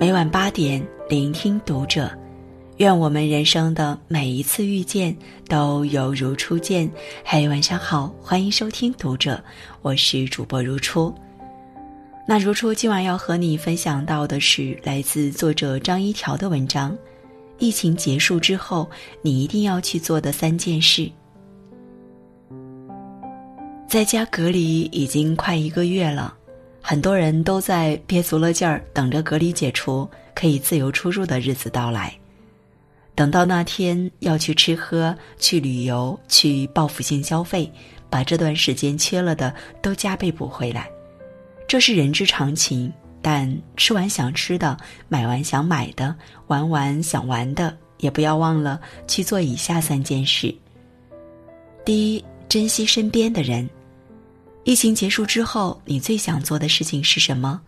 每晚八点，聆听读者。愿我们人生的每一次遇见都犹如初见。嘿，晚上好，欢迎收听读者，我是主播如初。那如初今晚要和你分享到的是来自作者张一条的文章：疫情结束之后，你一定要去做的三件事。在家隔离已经快一个月了。很多人都在憋足了劲儿，等着隔离解除，可以自由出入的日子到来。等到那天要去吃喝、去旅游、去报复性消费，把这段时间缺了的都加倍补回来，这是人之常情。但吃完想吃的，买完想买的，玩完想玩的，也不要忘了去做以下三件事：第一，珍惜身边的人。疫情结束之后，你最想做的事情是什么？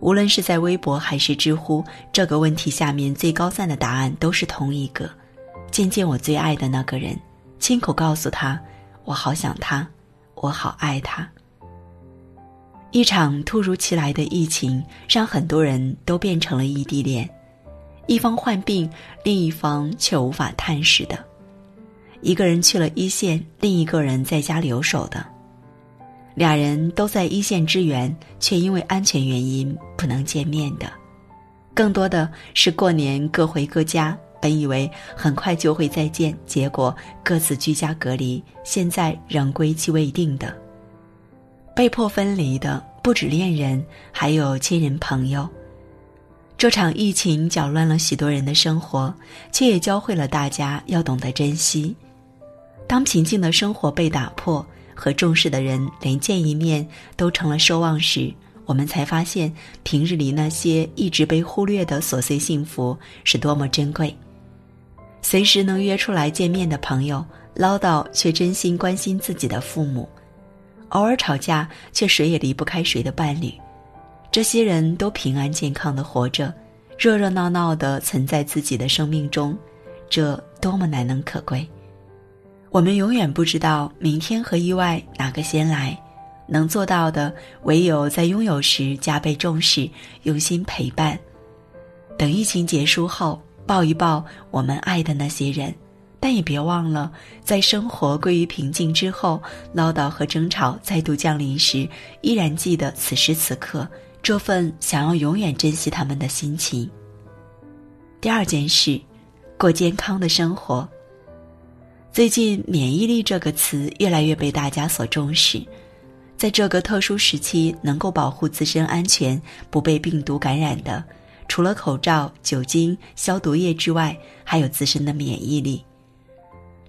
无论是在微博还是知乎，这个问题下面最高赞的答案都是同一个：见见我最爱的那个人，亲口告诉他，我好想他，我好爱他。一场突如其来的疫情，让很多人都变成了异地恋，一方患病，另一方却无法探视的；一个人去了一线，另一个人在家留守的。俩人都在一线支援，却因为安全原因不能见面的，更多的是过年各回各家。本以为很快就会再见，结果各自居家隔离，现在仍归期未定的。被迫分离的不止恋人，还有亲人朋友。这场疫情搅乱了许多人的生活，却也教会了大家要懂得珍惜。当平静的生活被打破。和重视的人连见一面都成了奢望时，我们才发现平日里那些一直被忽略的琐碎幸福是多么珍贵。随时能约出来见面的朋友，唠叨却真心关心自己的父母，偶尔吵架却谁也离不开谁的伴侣，这些人都平安健康的活着，热热闹闹的存在自己的生命中，这多么难能可贵。我们永远不知道明天和意外哪个先来，能做到的唯有在拥有时加倍重视、用心陪伴。等疫情结束后，抱一抱我们爱的那些人，但也别忘了，在生活归于平静之后，唠叨和争吵再度降临时，依然记得此时此刻这份想要永远珍惜他们的心情。第二件事，过健康的生活。最近，免疫力这个词越来越被大家所重视。在这个特殊时期，能够保护自身安全、不被病毒感染的，除了口罩、酒精、消毒液之外，还有自身的免疫力。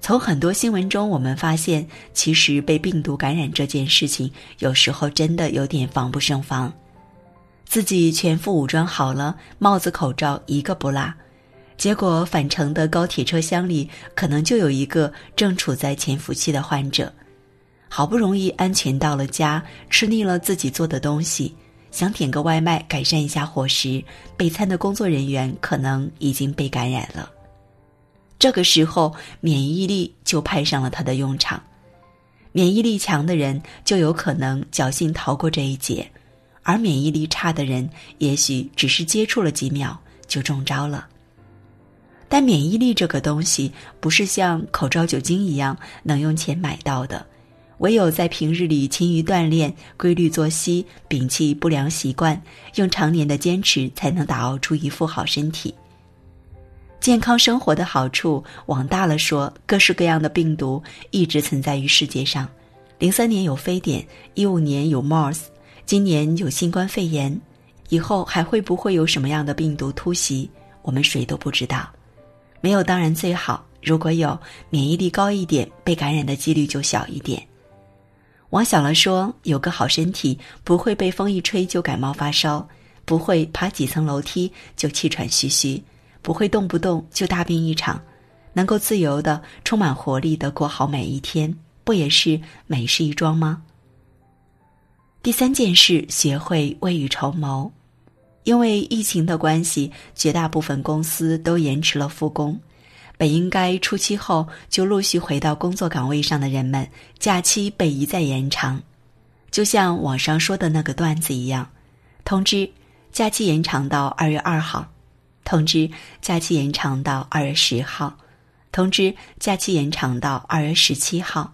从很多新闻中，我们发现，其实被病毒感染这件事情，有时候真的有点防不胜防。自己全副武装好了，帽子、口罩一个不落。结果返程的高铁车厢里，可能就有一个正处在潜伏期的患者。好不容易安全到了家，吃腻了自己做的东西，想点个外卖改善一下伙食，备餐的工作人员可能已经被感染了。这个时候，免疫力就派上了他的用场。免疫力强的人就有可能侥幸逃过这一劫，而免疫力差的人，也许只是接触了几秒就中招了。但免疫力这个东西不是像口罩、酒精一样能用钱买到的，唯有在平日里勤于锻炼、规律作息、摒弃不良习惯，用常年的坚持，才能打熬出一副好身体。健康生活的好处，往大了说，各式各样的病毒一直存在于世界上。零三年有非典，一五年有 MERS，今年有新冠肺炎，以后还会不会有什么样的病毒突袭，我们谁都不知道。没有当然最好，如果有免疫力高一点，被感染的几率就小一点。往小了说，有个好身体，不会被风一吹就感冒发烧，不会爬几层楼梯就气喘吁吁，不会动不动就大病一场，能够自由的、充满活力的过好每一天，不也是美事一桩吗？第三件事，学会未雨绸缪。因为疫情的关系，绝大部分公司都延迟了复工。本应该初期后就陆续回到工作岗位上的人们，假期被一再延长。就像网上说的那个段子一样，通知假期延长到二月二号，通知假期延长到二月十号，通知假期延长到二月十七号，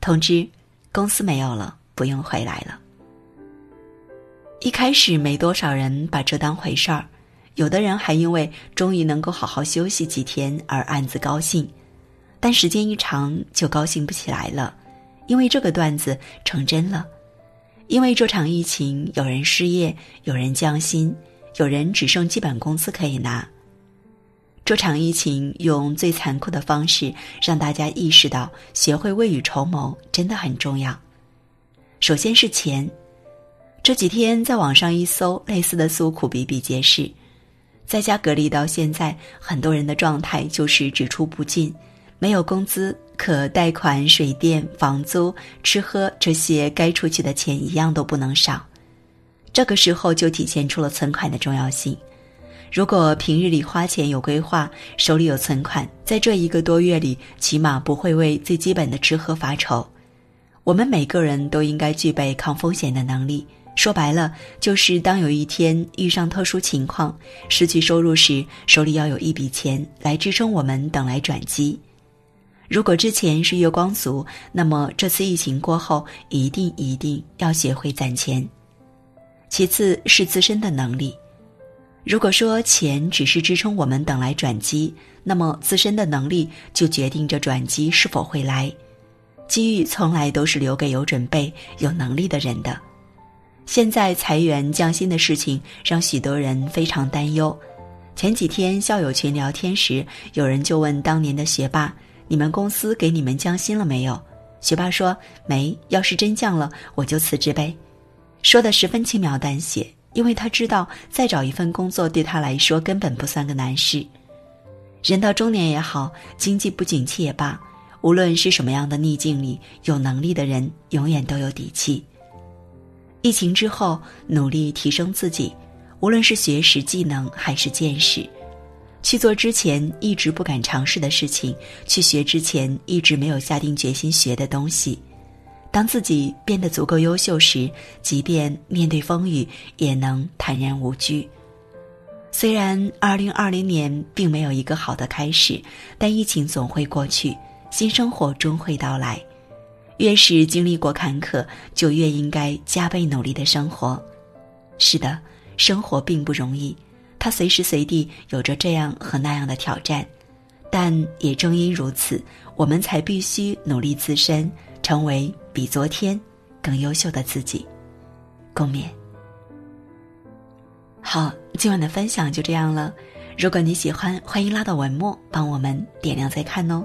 通知公司没有了，不用回来了。一开始没多少人把这当回事儿，有的人还因为终于能够好好休息几天而暗自高兴，但时间一长就高兴不起来了，因为这个段子成真了。因为这场疫情，有人失业，有人降薪，有人只剩基本工资可以拿。这场疫情用最残酷的方式让大家意识到，学会未雨绸缪真的很重要。首先是钱，这几天在网上一搜，类似的诉苦比比皆是。在家隔离到现在，很多人的状态就是只出不进，没有工资。可贷款、水电、房租、吃喝这些该出去的钱一样都不能少。这个时候就体现出了存款的重要性。如果平日里花钱有规划，手里有存款，在这一个多月里，起码不会为最基本的吃喝发愁。我们每个人都应该具备抗风险的能力。说白了，就是当有一天遇上特殊情况，失去收入时，手里要有一笔钱来支撑我们等来转机。如果之前是月光族，那么这次疫情过后，一定一定要学会攒钱。其次是自身的能力。如果说钱只是支撑我们等来转机，那么自身的能力就决定着转机是否会来。机遇从来都是留给有准备、有能力的人的。现在裁员降薪的事情让许多人非常担忧。前几天校友群聊天时，有人就问当年的学霸。你们公司给你们降薪了没有？学霸说没。要是真降了，我就辞职呗。说的十分轻描淡写，因为他知道再找一份工作对他来说根本不算个难事。人到中年也好，经济不景气也罢，无论是什么样的逆境里，有能力的人永远都有底气。疫情之后，努力提升自己，无论是学识、技能还是见识。去做之前一直不敢尝试的事情，去学之前一直没有下定决心学的东西。当自己变得足够优秀时，即便面对风雨，也能坦然无惧。虽然二零二零年并没有一个好的开始，但疫情总会过去，新生活终会到来。越是经历过坎坷，就越应该加倍努力的生活。是的，生活并不容易。它随时随地有着这样和那样的挑战，但也正因如此，我们才必须努力自身，成为比昨天更优秀的自己。共勉。好，今晚的分享就这样了。如果你喜欢，欢迎拉到文末帮我们点亮再看哦。